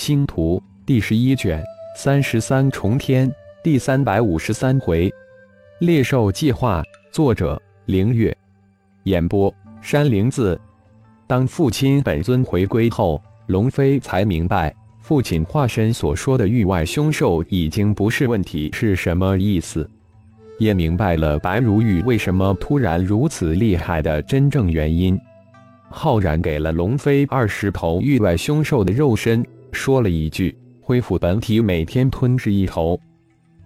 星图第十一卷三十三重天第三百五十三回，猎兽计划。作者：凌月。演播：山灵子。当父亲本尊回归后，龙飞才明白，父亲化身所说的域外凶兽已经不是问题是什么意思，也明白了白如玉为什么突然如此厉害的真正原因。浩然给了龙飞二十头域外凶兽的肉身，说了一句：“恢复本体，每天吞噬一头。”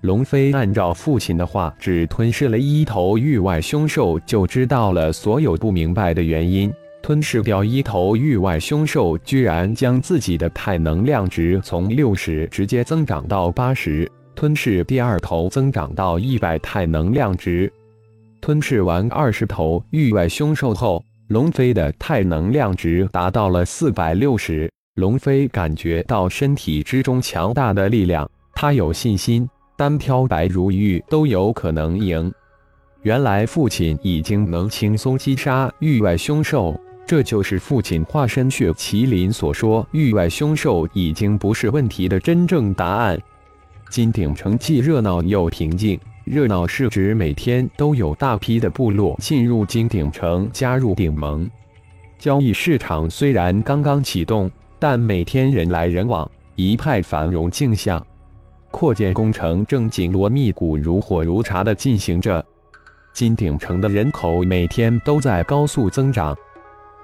龙飞按照父亲的话，只吞噬了一头域外凶兽，就知道了所有不明白的原因。吞噬掉一头域外凶兽，居然将自己的太能量值从六十直接增长到八十；吞噬第二头，增长到一百太能量值。吞噬完二十头域外凶兽后。龙飞的太能量值达到了四百六十，龙飞感觉到身体之中强大的力量，他有信心，单挑白如玉都有可能赢。原来父亲已经能轻松击杀域外凶兽，这就是父亲化身血麒麟所说域外凶兽已经不是问题的真正答案。金鼎城既热闹又平静。热闹是指每天都有大批的部落进入金鼎城加入鼎盟。交易市场虽然刚刚启动，但每天人来人往，一派繁荣景象。扩建工程正紧锣密鼓、如火如荼地进行着。金鼎城的人口每天都在高速增长。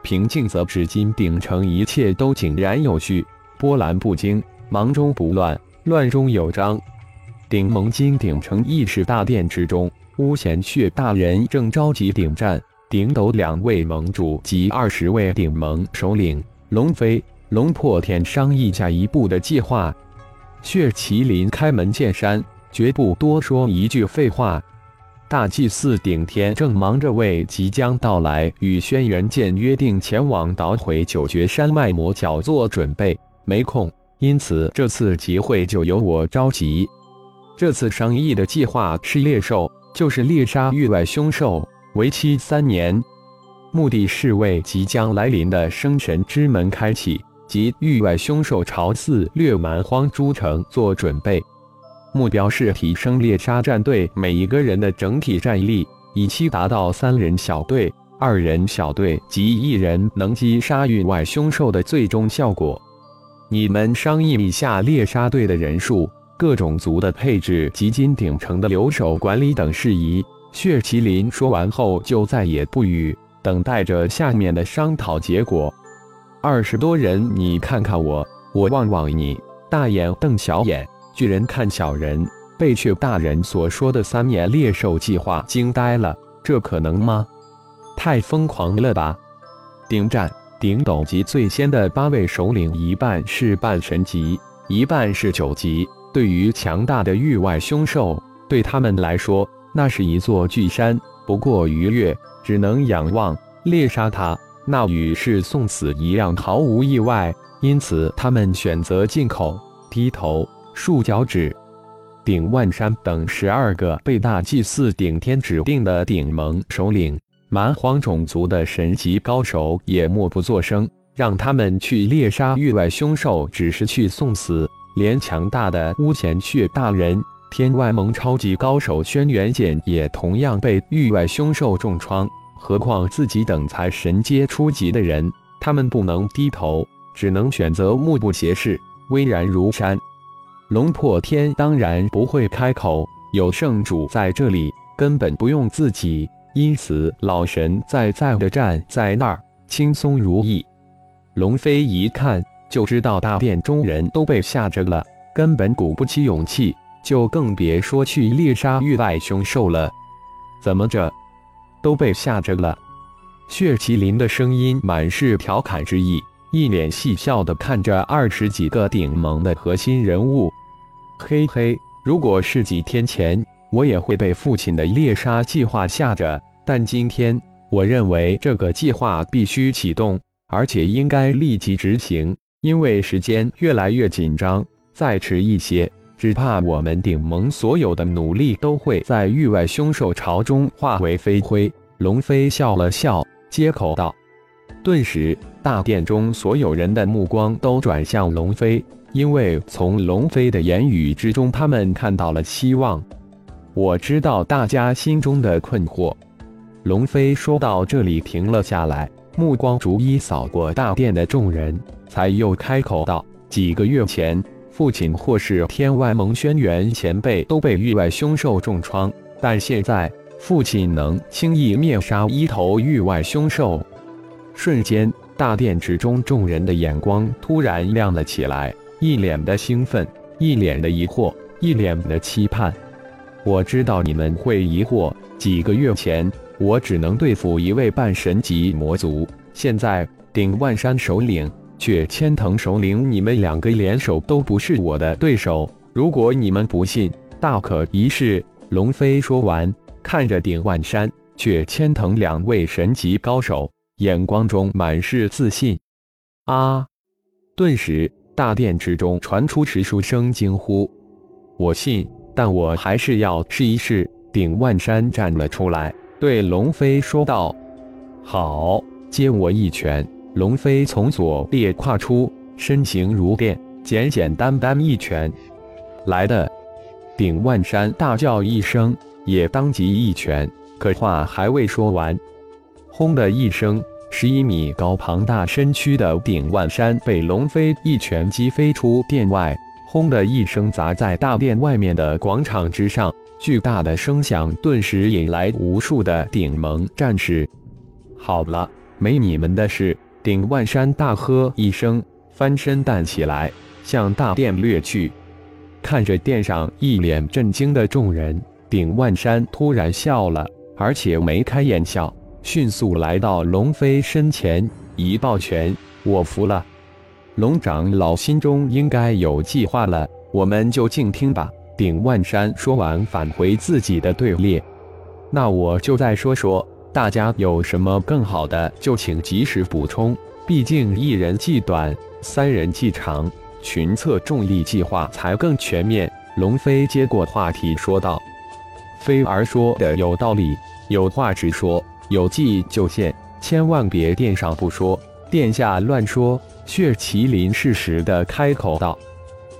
平静则指金鼎城一切都井然有序，波澜不惊，忙中不乱，乱中有章。鼎盟金鼎城议事大殿之中，巫贤血大人正召集鼎战、鼎斗两位盟主及二十位鼎盟首领龙飞、龙破天商议下一步的计划。血麒麟开门见山，绝不多说一句废话。大祭司顶天正忙着为即将到来与轩辕剑约定前往捣毁九绝山脉魔角做准备，没空，因此这次集会就由我召集。这次商议的计划是猎兽，就是猎杀域外凶兽，为期三年，目的是为即将来临的生神之门开启及域外凶兽朝肆掠蛮荒诸城做准备。目标是提升猎杀战队每一个人的整体战力，以期达到三人小队、二人小队及一人能击杀域外凶兽的最终效果。你们商议一下猎杀队的人数。各种族的配置及金鼎城的留守管理等事宜，血麒麟说完后就再也不语，等待着下面的商讨结果。二十多人，你看看我，我望望你，大眼瞪小眼，巨人看小人，被血大人所说的三年猎兽计划惊呆了，这可能吗？太疯狂了吧！顶战、顶斗级最先的八位首领，一半是半神级，一半是九级。对于强大的域外凶兽，对他们来说，那是一座巨山，不过逾越，只能仰望。猎杀它，那与是送死一样，毫无意外。因此，他们选择进口，低头，竖脚趾。顶万山等十二个被大祭司顶天指定的顶盟首领，蛮荒种族的神级高手也默不作声，让他们去猎杀域外凶兽，只是去送死。连强大的巫贤血大人、天外盟超级高手轩辕剑也同样被域外凶兽重创，何况自己等才神阶初级的人，他们不能低头，只能选择目不斜视，巍然如山。龙破天当然不会开口，有圣主在这里，根本不用自己，因此老神在在的站在那儿，轻松如意。龙飞一看。就知道大殿中人都被吓着了，根本鼓不起勇气，就更别说去猎杀域外凶兽了。怎么着，都被吓着了？血麒麟的声音满是调侃之意，一脸戏笑的看着二十几个顶盟的核心人物。嘿嘿，如果是几天前，我也会被父亲的猎杀计划吓着，但今天，我认为这个计划必须启动，而且应该立即执行。因为时间越来越紧张，再迟一些，只怕我们顶盟所有的努力都会在域外凶兽巢中化为飞灰。龙飞笑了笑，接口道。顿时，大殿中所有人的目光都转向龙飞。因为从龙飞的言语之中，他们看到了希望。我知道大家心中的困惑。龙飞说到这里停了下来，目光逐一扫过大殿的众人，才又开口道：“几个月前，父亲或是天外蒙轩辕前辈都被域外凶兽重创，但现在父亲能轻易灭杀一头域外凶兽。”瞬间，大殿之中众人的眼光突然亮了起来，一脸的兴奋，一脸的疑惑，一脸的期盼。我知道你们会疑惑，几个月前我只能对付一位半神级魔族，现在顶万山首领、却千藤首领，你们两个联手都不是我的对手。如果你们不信，大可一试。龙飞说完，看着顶万山、却千藤两位神级高手，眼光中满是自信。啊！顿时，大殿之中传出十数声惊呼：“我信！”但我还是要试一试。顶万山站了出来，对龙飞说道：“好，接我一拳。”龙飞从左列跨出，身形如电，简简单单一拳来的。顶万山大叫一声，也当即一拳。可话还未说完，轰的一声，十一米高、庞大身躯的顶万山被龙飞一拳击飞出殿外。轰的一声砸在大殿外面的广场之上，巨大的声响顿时引来无数的顶盟战士。好了，没你们的事！顶万山大喝一声，翻身弹起来，向大殿掠去。看着殿上一脸震惊的众人，顶万山突然笑了，而且眉开眼笑，迅速来到龙飞身前，一抱拳：“我服了。”龙长老心中应该有计划了，我们就静听吧。顶万山说完，返回自己的队列。那我就再说说，大家有什么更好的，就请及时补充。毕竟一人计短，三人计长，群策众力计划才更全面。龙飞接过话题说道：“飞儿说的有道理，有话直说，有计就现，千万别殿上不说，殿下乱说。”血麒麟适时的开口道：“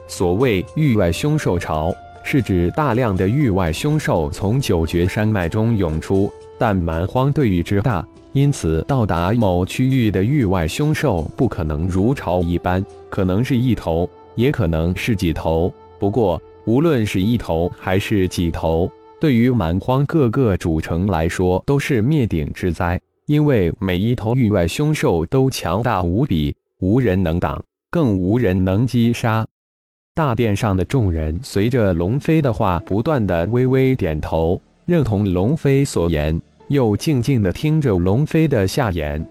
所谓域外凶兽潮，是指大量的域外凶兽从九绝山脉中涌出。但蛮荒对域之大，因此到达某区域的域外凶兽不可能如潮一般，可能是一头，也可能是几头。不过，无论是一头还是几头，对于蛮荒各个主城来说都是灭顶之灾，因为每一头域外凶兽都强大无比。”无人能挡，更无人能击杀。大殿上的众人随着龙飞的话，不断的微微点头，认同龙飞所言，又静静的听着龙飞的下言。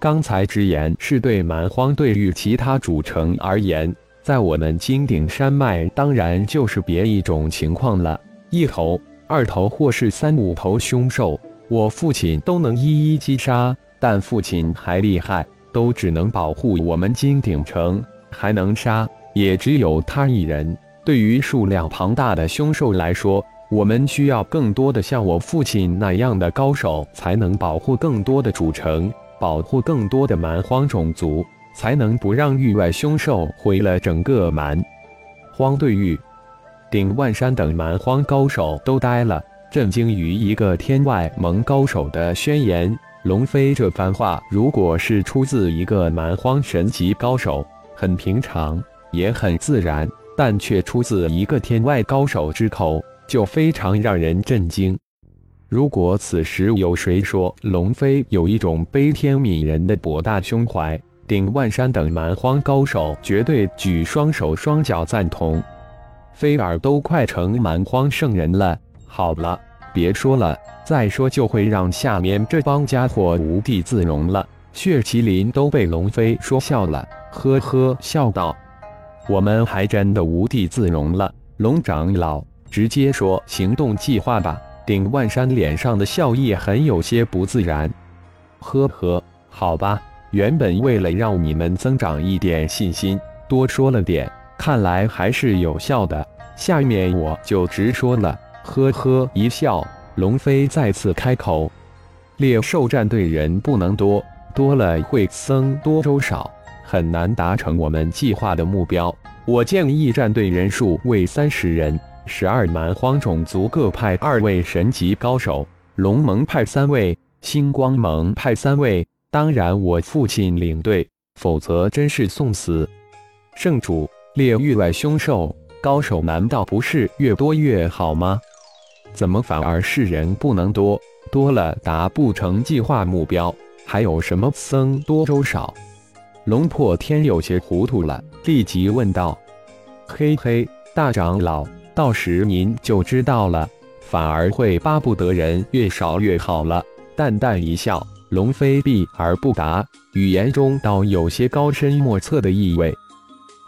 刚才之言是对蛮荒对于其他主城而言，在我们金顶山脉，当然就是别一种情况了。一头、二头或是三五头凶兽，我父亲都能一一击杀，但父亲还厉害。都只能保护我们金鼎城，还能杀也只有他一人。对于数量庞大的凶兽来说，我们需要更多的像我父亲那样的高手，才能保护更多的主城，保护更多的蛮荒种族，才能不让域外凶兽毁了整个蛮荒对域。顶万山等蛮荒高手都呆了，震惊于一个天外盟高手的宣言。龙飞这番话，如果是出自一个蛮荒神级高手，很平常，也很自然；但却出自一个天外高手之口，就非常让人震惊。如果此时有谁说龙飞有一种悲天悯人的博大胸怀，顶万山等蛮荒高手绝对举双手双脚赞同。菲尔都快成蛮荒圣人了，好了，别说了。再说就会让下面这帮家伙无地自容了。血麒麟都被龙飞说笑了，呵呵笑道：“我们还真的无地自容了。”龙长老直接说行动计划吧。顶万山脸上的笑意很有些不自然。呵呵，好吧，原本为了让你们增长一点信心，多说了点，看来还是有效的。下面我就直说了。呵呵一笑。龙飞再次开口：“猎兽战队人不能多，多了会僧多粥少，很难达成我们计划的目标。我建议战队人数为三十人，十二蛮荒种族各派二位神级高手，龙盟派三位，星光盟派三位。当然，我父亲领队，否则真是送死。圣主，猎域外凶兽高手难道不是越多越好吗？怎么反而是人不能多？多了达不成计划目标。还有什么僧多粥少？龙破天有些糊涂了，立即问道：“嘿嘿，大长老，到时您就知道了。反而会巴不得人越少越好了。”淡淡一笑，龙飞避而不答，语言中倒有些高深莫测的意味。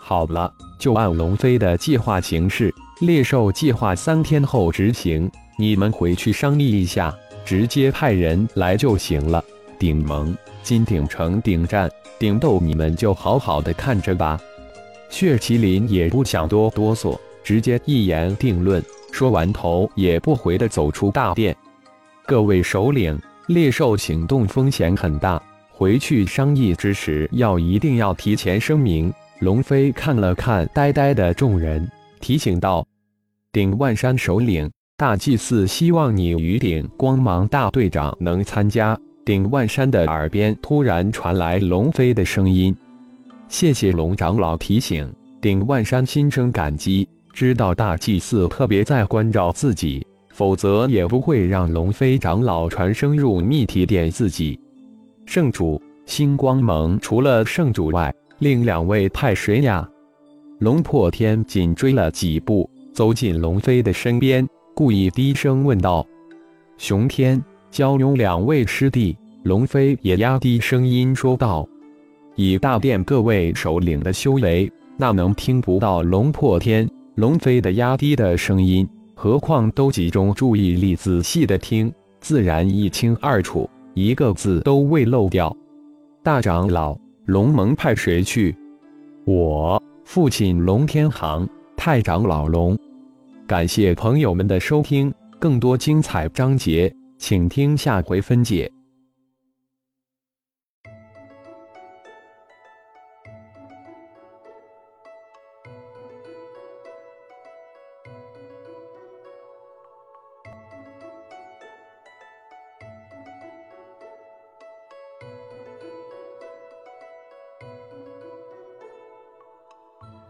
好了，就按龙飞的计划行事。猎兽计划三天后执行，你们回去商议一下，直接派人来就行了。顶盟金鼎城顶战顶斗，你们就好好的看着吧。血麒麟也不想多哆嗦，直接一言定论。说完，头也不回的走出大殿。各位首领，猎兽行动风险很大，回去商议之时要一定要提前声明。龙飞看了看呆呆的众人。提醒道：“顶万山首领，大祭司希望你与顶光芒大队长能参加。”顶万山的耳边突然传来龙飞的声音：“谢谢龙长老提醒。”顶万山心生感激，知道大祭司特别在关照自己，否则也不会让龙飞长老传声入密提点自己。圣主，星光盟除了圣主外，另两位派谁呀？龙破天紧追了几步，走进龙飞的身边，故意低声问道：“熊天，蛟龙两位师弟。”龙飞也压低声音说道：“以大殿各位首领的修为，那能听不到龙破天、龙飞的压低的声音？何况都集中注意力仔细的听，自然一清二楚，一个字都未漏掉。”大长老，龙盟派谁去？我。父亲龙天行，太长老龙，感谢朋友们的收听，更多精彩章节，请听下回分解。